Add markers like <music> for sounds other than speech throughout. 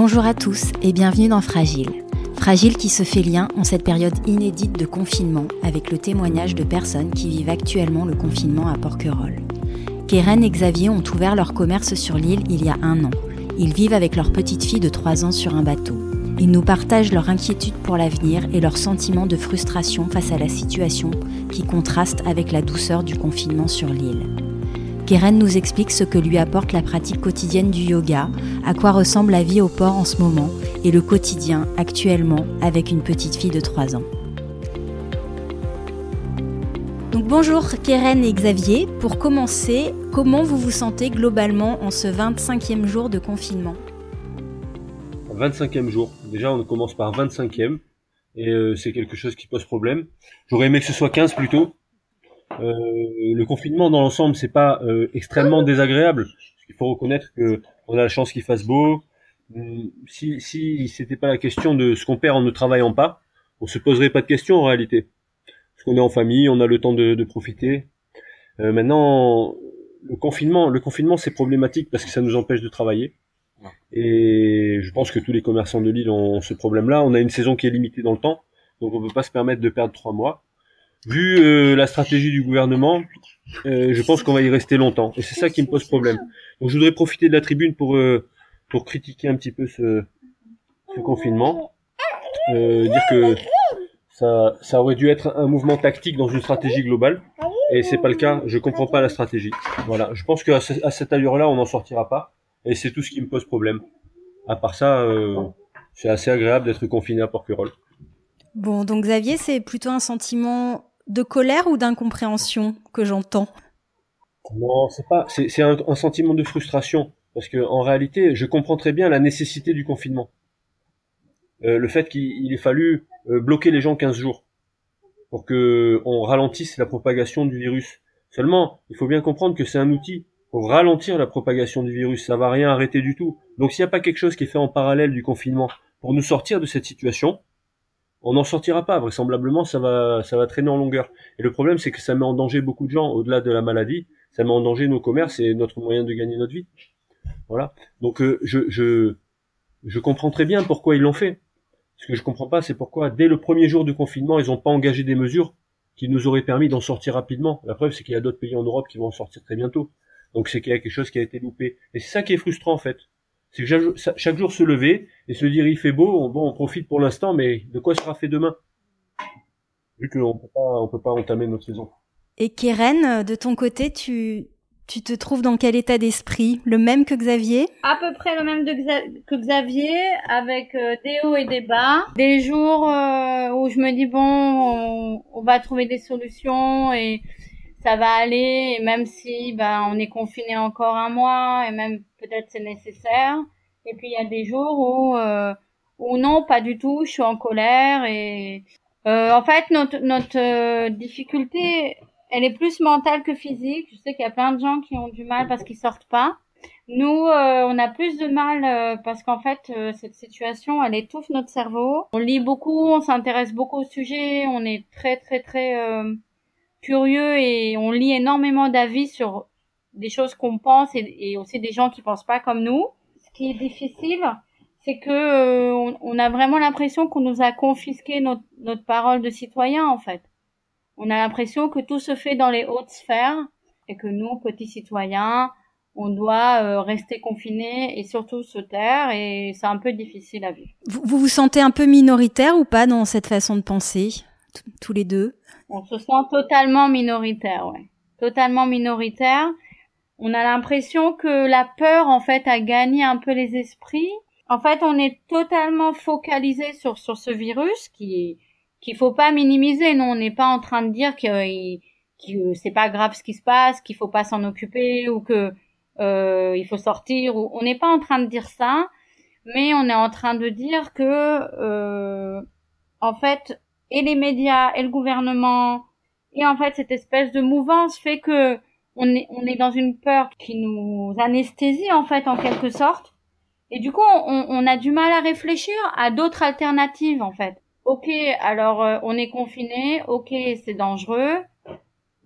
Bonjour à tous et bienvenue dans Fragile. Fragile qui se fait lien en cette période inédite de confinement avec le témoignage de personnes qui vivent actuellement le confinement à Porquerolles. Keren et Xavier ont ouvert leur commerce sur l'île il y a un an. Ils vivent avec leur petite fille de 3 ans sur un bateau. Ils nous partagent leur inquiétude pour l'avenir et leur sentiment de frustration face à la situation qui contraste avec la douceur du confinement sur l'île. Keren nous explique ce que lui apporte la pratique quotidienne du yoga, à quoi ressemble la vie au port en ce moment et le quotidien actuellement avec une petite fille de 3 ans. Donc bonjour Keren et Xavier. Pour commencer, comment vous vous sentez globalement en ce 25e jour de confinement? 25e jour. Déjà, on commence par 25e et euh, c'est quelque chose qui pose problème. J'aurais aimé que ce soit 15 plutôt, euh, le confinement dans l'ensemble, c'est pas euh, extrêmement désagréable. Il faut reconnaître que on a la chance qu'il fasse beau. Hum, si si c'était pas la question de ce qu'on perd en ne travaillant pas, on se poserait pas de questions en réalité. Parce qu'on est en famille, on a le temps de, de profiter. Euh, maintenant, le confinement, le confinement, c'est problématique parce que ça nous empêche de travailler. Et je pense que tous les commerçants de l'île ont ce problème-là. On a une saison qui est limitée dans le temps, donc on peut pas se permettre de perdre trois mois vu euh, la stratégie du gouvernement, euh, je pense qu'on va y rester longtemps. Et c'est ça qui me pose problème. Donc je voudrais profiter de la tribune pour euh, pour critiquer un petit peu ce, ce confinement, dire que ça ça aurait dû être un mouvement tactique dans une stratégie globale. Et c'est pas le cas. Je comprends pas la stratégie. Voilà. Je pense qu'à à cette allure-là, on n'en sortira pas. Et c'est tout ce qui me pose problème. À part ça, c'est assez agréable d'être confiné à Porquerolles. Bon, donc Xavier, c'est plutôt un sentiment de colère ou d'incompréhension que j'entends Non, c'est pas. C'est un, sentiment de frustration parce que en réalité, je comprends très bien la nécessité du confinement. Euh, le fait qu'il ait fallu euh, bloquer les gens 15 jours pour que on ralentisse la propagation du virus. Seulement, il faut bien comprendre que c'est un outil pour ralentir la propagation du virus. Ça va rien arrêter du tout. Donc, s'il n'y a pas quelque chose qui est fait en parallèle du confinement pour nous sortir de cette situation, on n'en sortira pas. Vraisemblablement, ça va, ça va traîner en longueur. Et le problème, c'est que ça met en danger beaucoup de gens au-delà de la maladie. Ça met en danger nos commerces et notre moyen de gagner notre vie. Voilà. Donc, euh, je, je, je comprends très bien pourquoi ils l'ont fait. Ce que je comprends pas, c'est pourquoi dès le premier jour du confinement, ils n'ont pas engagé des mesures qui nous auraient permis d'en sortir rapidement. La preuve, c'est qu'il y a d'autres pays en Europe qui vont en sortir très bientôt. Donc, c'est qu'il y a quelque chose qui a été loupé. Et c'est ça qui est frustrant, en fait. C'est que chaque jour se lever et se dire il fait beau, on, bon, on profite pour l'instant, mais de quoi sera fait demain? Vu qu'on peut pas, on peut pas entamer notre saison. Et Keren, de ton côté, tu, tu te trouves dans quel état d'esprit? Le même que Xavier? À peu près le même de que Xavier, avec euh, des hauts et des bas. Des jours euh, où je me dis bon, on, on, va trouver des solutions et ça va aller, et même si ben on est confiné encore un mois, et même peut-être c'est nécessaire. Et puis il y a des jours où euh, où non, pas du tout, je suis en colère et euh, en fait notre notre euh, difficulté, elle est plus mentale que physique. Je sais qu'il y a plein de gens qui ont du mal parce qu'ils sortent pas. Nous, euh, on a plus de mal euh, parce qu'en fait, cette situation, elle étouffe notre cerveau. On lit beaucoup, on s'intéresse beaucoup au sujet, on est très très très curieux et on lit énormément d'avis sur des choses qu'on pense et, aussi des gens qui pensent pas comme nous. Ce qui est difficile, c'est que euh, on, a vraiment l'impression qu'on nous a confisqué notre, parole de citoyen en fait. On a l'impression que tout se fait dans les hautes sphères et que nous, petits citoyens, on doit euh, rester confinés et surtout se taire et c'est un peu difficile à vivre. Vous vous sentez un peu minoritaire ou pas dans cette façon de penser, tous les deux? On se sent totalement minoritaire, ouais. Totalement minoritaire on a l'impression que la peur en fait a gagné un peu les esprits. En fait, on est totalement focalisé sur sur ce virus qui qu'il faut pas minimiser. Non, on n'est pas en train de dire que, que c'est pas grave ce qui se passe, qu'il faut pas s'en occuper ou que euh, il faut sortir. Ou, on n'est pas en train de dire ça, mais on est en train de dire que euh, en fait et les médias et le gouvernement et en fait cette espèce de mouvance fait que on est, on est dans une peur qui nous anesthésie en fait en quelque sorte. Et du coup, on, on a du mal à réfléchir à d'autres alternatives en fait. Ok, alors euh, on est confiné, ok, c'est dangereux.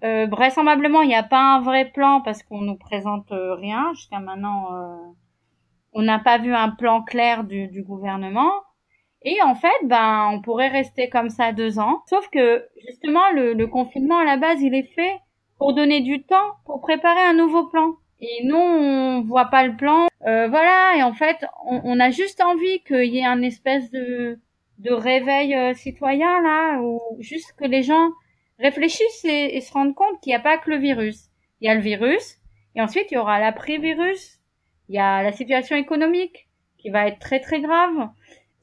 Euh, vraisemblablement, il n'y a pas un vrai plan parce qu'on nous présente euh, rien jusqu'à maintenant. on n'a pas vu un plan clair du, du, gouvernement. Et en fait, ben, on pourrait rester comme ça deux ans. Sauf que justement, le, le confinement à la base, il est fait pour donner du temps pour préparer un nouveau plan. Et nous, on voit pas le plan. Euh, voilà. Et en fait, on, on a juste envie qu'il y ait un espèce de de réveil euh, citoyen là, ou juste que les gens réfléchissent et, se rendent compte qu'il n'y a pas que le virus. Il y a le virus, et ensuite il y aura l'après-virus. Il y a la situation économique qui va être très très grave.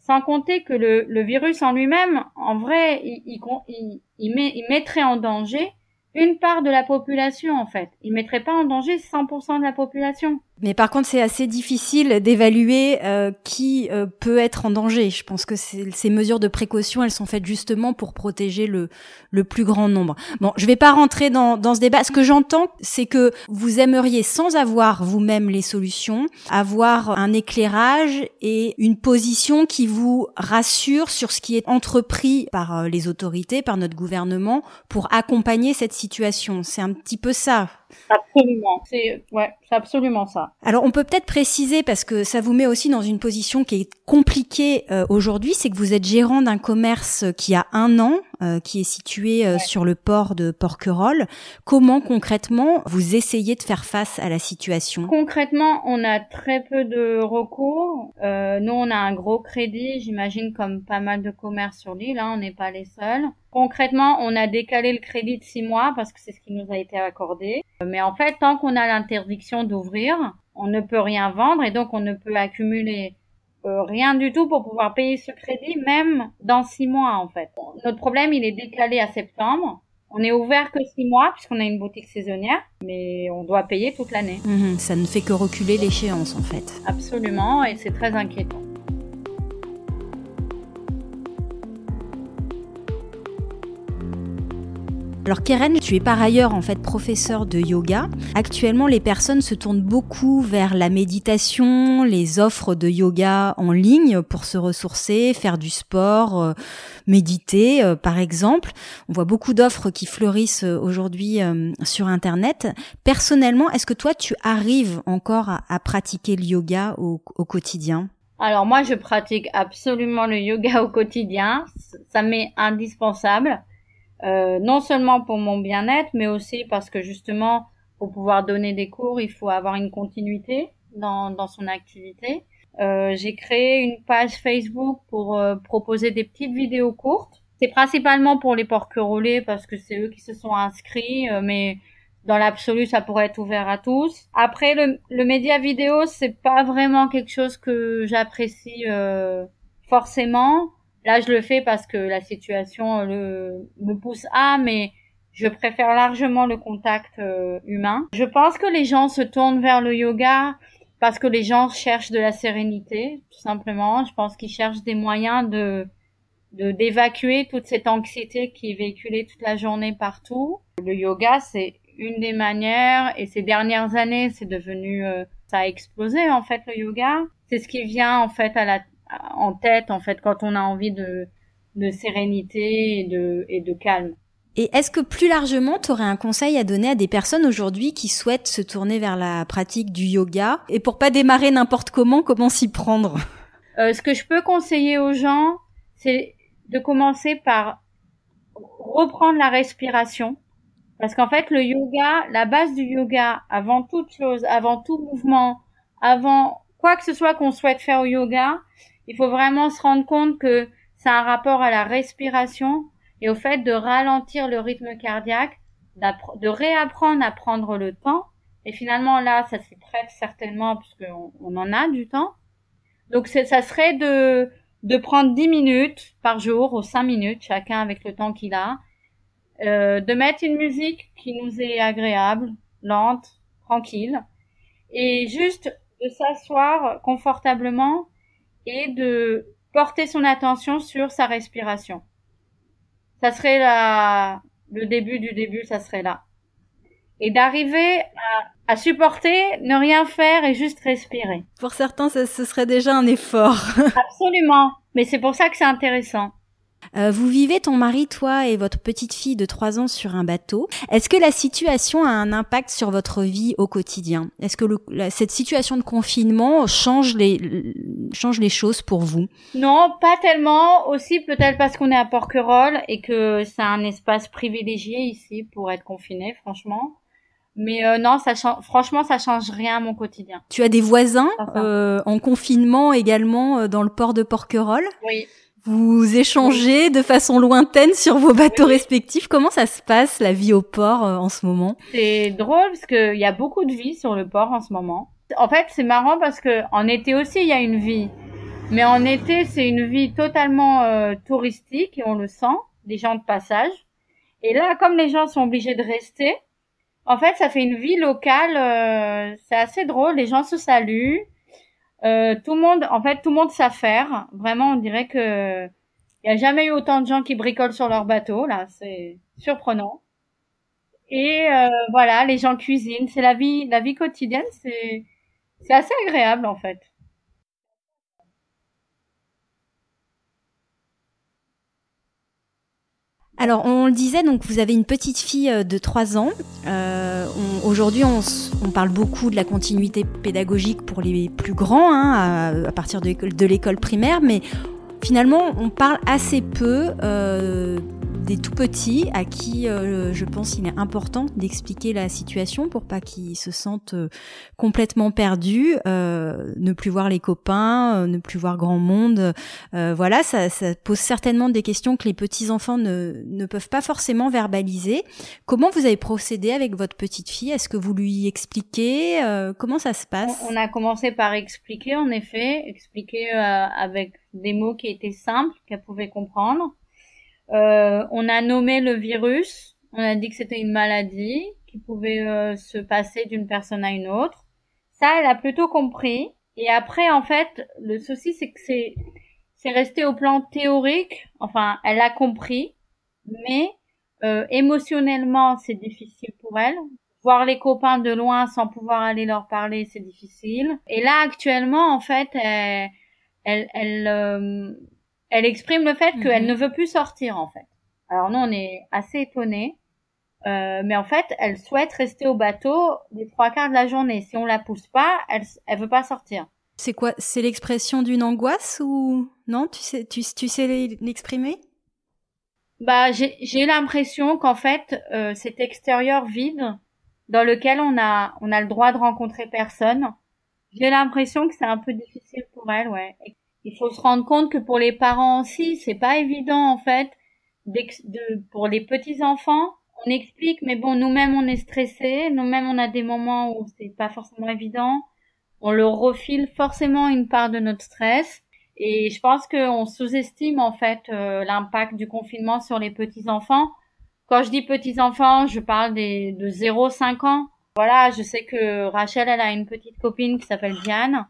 Sans compter que le, virus en lui-même, en vrai, il mettrait en danger une part de la population en fait. Il mettrait pas en danger 100% de la population. Mais par contre, c'est assez difficile d'évaluer euh, qui euh, peut être en danger. Je pense que ces mesures de précaution, elles sont faites justement pour protéger le, le plus grand nombre. Bon, je vais pas rentrer dans, dans ce débat. Ce que j'entends, c'est que vous aimeriez, sans avoir vous-même les solutions, avoir un éclairage et une position qui vous rassure sur ce qui est entrepris par euh, les autorités, par notre gouvernement, pour accompagner cette situation. C'est un petit peu ça. Absolument. C'est ouais, c'est absolument ça. Alors on peut peut-être préciser parce que ça vous met aussi dans une position qui est compliquée euh, aujourd'hui, c'est que vous êtes gérant d'un commerce qui a un an, euh, qui est situé euh, sur le port de Porquerolles. Comment concrètement vous essayez de faire face à la situation? Concrètement, on a très peu de recours. nous, on a un gros crédit, j'imagine comme pas mal de commerces sur l'île. Hein, on n'est pas les seuls. Concrètement, on a décalé le crédit de six mois parce que c'est ce qui nous a été accordé. Mais en fait, tant qu'on a l'interdiction d'ouvrir, on ne peut rien vendre et donc on ne peut accumuler euh, rien du tout pour pouvoir payer ce crédit, même dans six mois en fait. Notre problème, il est décalé à septembre. On est ouvert que six mois puisqu'on a une boutique saisonnière, mais on doit payer toute l'année. Mhm, ça ne fait que reculer l'échéance en fait. Absolument, et c'est très inquiétant. Alors Keren, tu es par ailleurs en fait professeur de yoga. Actuellement, les personnes se tournent beaucoup vers la méditation, les offres de yoga en ligne pour se ressourcer, faire du sport, euh, méditer euh, par exemple. On voit beaucoup d'offres qui fleurissent euh, aujourd'hui sur internet. Personnellement, est-ce que toi tu arrives encore à, pratiquer le yoga au, au quotidien? Alors moi, je pratique absolument le yoga au quotidien. Ça m'est indispensable. Euh, non seulement pour mon bien-être, mais aussi parce que justement, pour pouvoir donner des cours, il faut avoir une continuité dans, dans son activité. Euh, j'ai créé une page Facebook pour euh, proposer des petites vidéos courtes. C'est principalement pour les porquerolais parce que c'est eux qui se sont inscrits, euh, mais dans l'absolu, ça pourrait être ouvert à tous. Après, le, le média vidéo, c'est pas vraiment quelque chose que j'apprécie forcément. Là, je le fais parce que la situation le, me pousse à, mais je préfère largement le contact euh, humain. Je pense que les gens se tournent vers le yoga parce que les gens cherchent de la sérénité, tout simplement. Je pense qu'ils cherchent des moyens de de d'évacuer toute cette anxiété qui est véhiculée toute la journée partout. Le yoga, c'est une des manières, et ces dernières années, c'est devenu, euh, ça a explosé en fait le yoga. C'est ce qui vient en fait à la en tête en fait quand on a envie de, de sérénité et de, et de calme. Et est-ce que plus largement, tu aurais un conseil à donner à des personnes aujourd'hui qui souhaitent se tourner vers la pratique du yoga? Et pour pas démarrer n'importe comment, comment s'y prendre? Euh, Ce que je peux conseiller aux gens, c'est de commencer par reprendre la respiration. Parce qu'en fait, le yoga, la base du yoga, avant toute chose, avant tout mouvement, avant quoi que ce soit qu'on souhaite faire au yoga, il faut vraiment se rendre compte que c'est un rapport à la respiration et au fait de ralentir le rythme cardiaque, de réapprendre à prendre le temps. Et finalement, là, ça c'est très certainement, puisqu'on on en a du temps. Donc, ça serait de, de prendre 10 minutes par jour ou 5 minutes, chacun avec le temps qu'il a, euh, de mettre une musique qui nous est agréable, lente, tranquille, et juste de s'asseoir confortablement et de porter son attention sur sa respiration. Ça serait la, le début du début, ça serait là. Et d'arriver à, à, supporter, ne rien faire et juste respirer. Pour certains, ce serait déjà un effort. <laughs> Absolument. Mais c'est pour ça que c'est intéressant. Euh, vous vivez ton mari, toi et votre petite fille de 3 ans sur un bateau. Est-ce que la situation a un impact sur votre vie au quotidien? Est-ce que le, la, cette situation de confinement change les, change les choses pour vous? Non, pas tellement. Aussi peut-être parce qu'on est à Porquerolles et que c'est un espace privilégié ici pour être confiné, franchement. Mais euh, non, ça change, franchement, ça change rien à mon quotidien. Tu as des voisins euh, en confinement également euh, dans le port de Porquerolles? Oui. Vous échangez de façon lointaine sur vos bateaux oui. respectifs. Comment ça se passe la vie au port euh, en ce moment? C'est drôle parce qu'il y a beaucoup de vie sur le port en ce moment. En fait, c'est marrant parce que en été aussi il y a une vie, mais en été c'est une vie totalement euh, touristique et on le sent, des gens de passage. Et là, comme les gens sont obligés de rester, en fait, ça fait une vie locale. Euh, c'est assez drôle. Les gens se saluent. Euh, tout le monde, en fait, tout le monde s'affaire. Vraiment, on dirait que il y a jamais eu autant de gens qui bricolent sur leur bateau. Là, c'est surprenant. Et euh, voilà, les gens cuisinent. C'est la vie, la vie quotidienne. C'est c'est assez agréable en fait. Alors, on le disait, donc vous avez une petite fille de 3 ans. Euh, Aujourd'hui, on, parle beaucoup de la continuité pédagogique pour les plus grands, hein, à, à, partir de l'école primaire, mais finalement, on parle assez peu euh, des tout petits à qui euh, je pense il est important d'expliquer la situation pour pas qu'ils se sentent euh, complètement perdus, euh, ne plus voir les copains, euh, ne plus voir grand monde. Euh, voilà, ça, ça, pose certainement des questions que les petits enfants ne, ne peuvent pas forcément verbaliser. Comment vous avez procédé avec votre petite fille? Est-ce que vous lui expliquez Comment ça se passe? On a commencé par expliquer, en effet, expliquer avec des mots qui étaient simples, qu'elle pouvait comprendre. Euh, on a nommé le virus. On a dit que c'était une maladie qui pouvait euh, se passer d'une personne à une autre. Ça, elle a plutôt compris. Et après, en fait, le souci, c'est que c'est c'est resté au plan théorique. Enfin, elle a compris, mais euh, émotionnellement, c'est difficile pour elle. Voir les copains de loin sans pouvoir aller leur parler, c'est difficile. Et là, actuellement, en fait, elle, elle, elle euh, elle exprime le fait qu'elle -hmm. ne veut plus sortir en fait. Alors nous on est assez étonnés, euh, mais en fait elle souhaite rester au bateau les trois quarts de la journée. Si on la pousse pas, elle elle veut pas sortir. C'est quoi C'est l'expression d'une angoisse ou non? Tu sais tu, tu sais l'exprimer? Bah j'ai l'impression qu'en fait euh, cet extérieur vide dans lequel on a on a le droit de rencontrer personne. J'ai l'impression que c'est un peu difficile pour elle, ouais il faut se rendre compte que pour les parents aussi, c'est pas évident en fait. De, pour les petits enfants, on explique, mais bon, nous-mêmes on est stressés, nous-mêmes on a des moments où c'est pas forcément évident. On leur refile forcément une part de notre stress. Et je pense qu'on sous-estime en fait euh, l'impact du confinement sur les petits enfants. Quand je dis petits enfants, je parle des de 0-5 ans. Voilà, je sais que Rachel, elle a une petite copine qui s'appelle Diane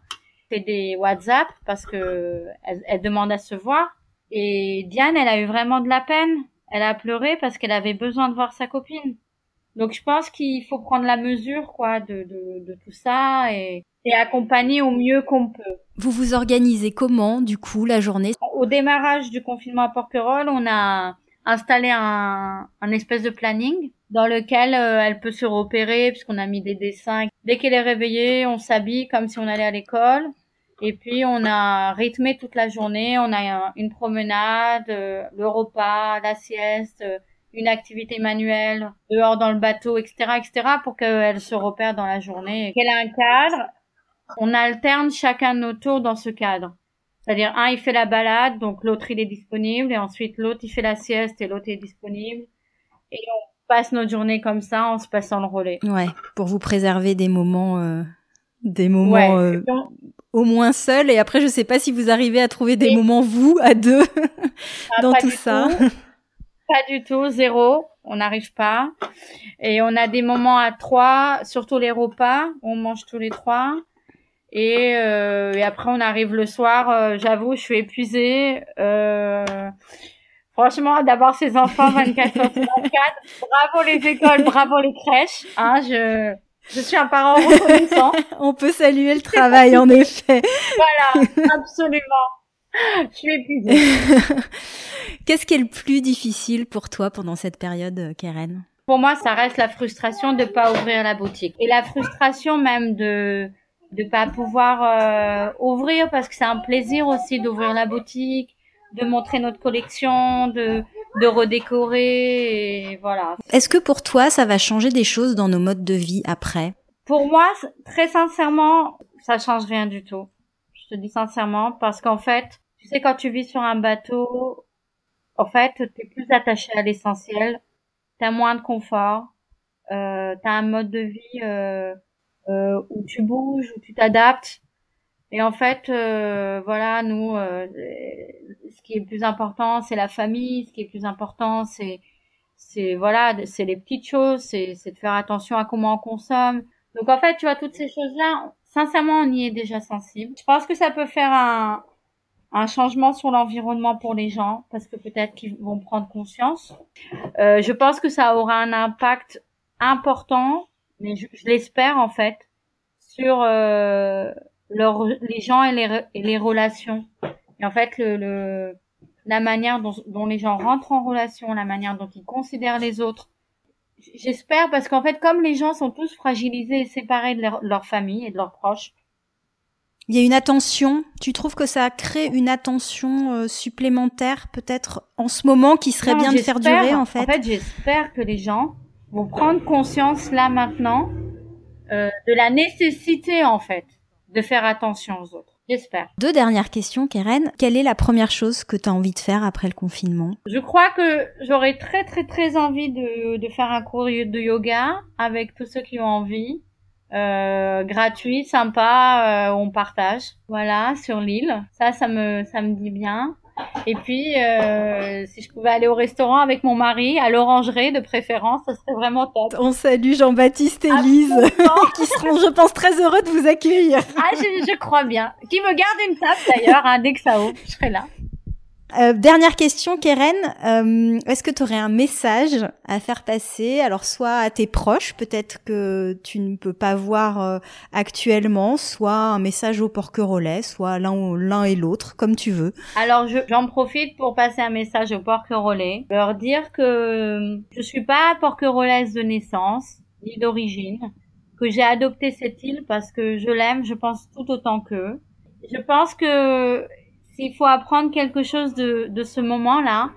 fait des WhatsApp parce que elle, elle, demande à se voir. Et Diane, elle a eu vraiment de la peine. Elle a pleuré parce qu'elle avait besoin de voir sa copine. Donc je pense qu'il faut prendre la mesure quoi de, de, de tout ça et, et accompagner au mieux qu'on peut. Vous vous organisez comment du coup la journée? Au démarrage du confinement à Porquerolles, on a installé un, un espèce de planning dans lequel euh, elle peut se repérer puisqu'on a mis des dessins. Dès qu'elle est réveillée, on s'habille comme si on allait à l'école. Et puis on a rythmé toute la journée. On a une promenade, euh, le repas, la sieste, euh, une activité manuelle dehors dans le bateau, etc., etc., pour qu'elle se repère dans la journée. Qu'elle a un cadre. On alterne chacun notre tour dans ce cadre. C'est-à-dire un il fait la balade, donc l'autre il est disponible, et ensuite l'autre il fait la sieste et l'autre est disponible. Et on passe notre journée comme ça en se passant le relais. Ouais, pour vous préserver des moments, euh, des moments ouais, euh, au moins seuls. Et après, je sais pas si vous arrivez à trouver des et... moments vous à deux ah, dans tout ça. Tout. Pas du tout, zéro. On n'arrive pas. Et on a des moments à trois, surtout les repas. On mange tous les trois. Et, euh, et après, on arrive le soir. Euh, J'avoue, je suis épuisée. Euh, Franchement, d'avoir ces enfants <laughs> 24 heures sur 24, bravo les écoles, bravo les crèches. Hein, je, je suis un parent reconnaissant. <laughs> On peut saluer le <laughs> travail, en effet. Voilà, <laughs> absolument. Je suis épuisée. Qu'est-ce qui est le plus difficile pour toi pendant cette période, Keren? Pour moi, ça reste la frustration de pas ouvrir la boutique et la frustration même de de pas pouvoir euh, ouvrir parce que c'est un plaisir aussi d'ouvrir la boutique, de montrer notre collection, de de redécorer et voilà. Est-ce que pour toi, ça va changer des choses dans nos modes de vie après? Pour moi, très sincèrement, ça change rien du tout. Je te dis sincèrement parce qu'en fait, tu sais quand tu vis sur un bateau, en fait, tu es plus attaché à l'essentiel, tu as moins de confort, euh, tu as un mode de vie euh, euh, où tu bouges, où tu t'adaptes. Et en fait, euh, voilà, nous, euh, ce qui est plus important, c'est la famille. Ce qui est plus important, c'est, c'est voilà, c'est les petites choses, c'est, c'est de faire attention à comment on consomme. Donc en fait, tu vois, toutes ces choses-là, sincèrement, on y est déjà sensible. Je pense que ça peut faire un, un changement sur l'environnement pour les gens, parce que peut-être qu'ils vont prendre conscience. Euh, je pense que ça aura un impact important, mais je, je l'espère en fait, sur euh, leur, les gens et les, et les relations. Et en fait, le, le la manière dont, dont, les gens rentrent en relation, la manière dont ils considèrent les autres. J'espère parce qu'en fait, comme les gens sont tous fragilisés et séparés de leur, leur famille et de leurs proches, il y a une attention. Tu trouves que ça crée une attention euh, supplémentaire peut-être en ce moment qui serait non, bien de faire durer en fait? En fait, j'espère que les gens vont prendre conscience là maintenant euh, de la nécessité en fait de faire attention aux autres. J'espère. Deux dernières questions, Keren. Quelle est la première chose que tu as envie de faire après le confinement? Je crois que j'aurais très très très envie de, de faire un cours de yoga avec tous ceux qui ont envie. Euh, gratuit, sympa, euh, on partage. Voilà, sur l'île. Ça, ça me, ça me dit bien. Et puis, euh, si je pouvais aller au restaurant avec mon mari, à l'orangerie de préférence, ça serait vraiment top. On salue Jean-Baptiste et Lise, <laughs> qui seront, je pense, très heureux de vous accueillir. Ah, je, je crois bien. Qui me garde une table d'ailleurs, hein, dès que ça ouvre, je serai là. Euh, dernière question, Keren. Euh, Est-ce que tu aurais un message à faire passer Alors, soit à tes proches, peut-être que tu ne peux pas voir euh, actuellement, soit un message au porquerolais, soit l'un l'un et l'autre, comme tu veux. Alors, j'en profite pour passer un message au porquerolais, leur dire que je suis pas porquerolaise de naissance ni d'origine, que j'ai adopté cette île parce que je l'aime, je pense tout autant qu'eux. Je pense que s'il faut apprendre quelque chose de, de ce moment-là,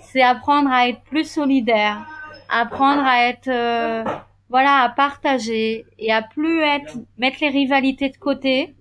c'est apprendre à être plus solidaire, apprendre à être, euh, voilà, à partager et à plus être, mettre les rivalités de côté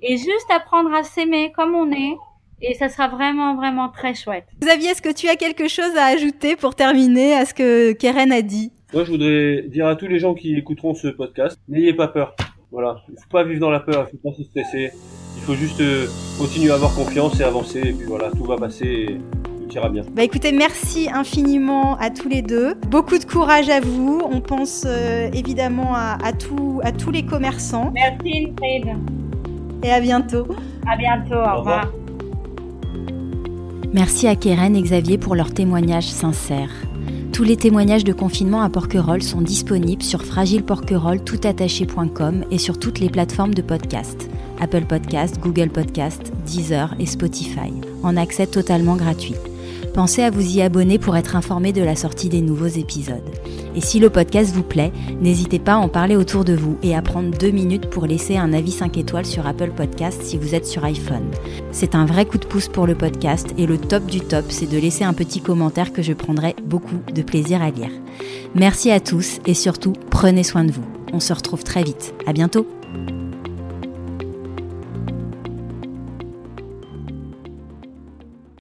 et juste apprendre à s'aimer comme on est. Et ça sera vraiment, vraiment très chouette. Xavier, est-ce que tu as quelque chose à ajouter pour terminer à ce que Keren a dit? Moi, je voudrais dire à tous les gens qui écouteront ce podcast, n'ayez pas peur. Voilà, il faut pas vivre dans la peur, il faut pas se stresser. Il faut juste euh, continuer à avoir confiance et avancer. Et puis voilà, tout va passer et tout ira bien. Bah écoutez, merci infiniment à tous les deux. Beaucoup de courage à vous. On pense euh, évidemment à, à, tout, à tous les commerçants. Merci Ingrid. Et à bientôt. À bientôt, au, au revoir. revoir. Merci à Keren et Xavier pour leur témoignage sincère. Tous les témoignages de confinement à Porquerolles sont disponibles sur fragileporquerolles.toutattaché.com et sur toutes les plateformes de podcast. Apple Podcast, Google Podcast, Deezer et Spotify, en accès totalement gratuit. Pensez à vous y abonner pour être informé de la sortie des nouveaux épisodes. Et si le podcast vous plaît, n'hésitez pas à en parler autour de vous et à prendre deux minutes pour laisser un avis 5 étoiles sur Apple Podcast si vous êtes sur iPhone. C'est un vrai coup de pouce pour le podcast et le top du top, c'est de laisser un petit commentaire que je prendrai beaucoup de plaisir à lire. Merci à tous et surtout, prenez soin de vous. On se retrouve très vite. À bientôt!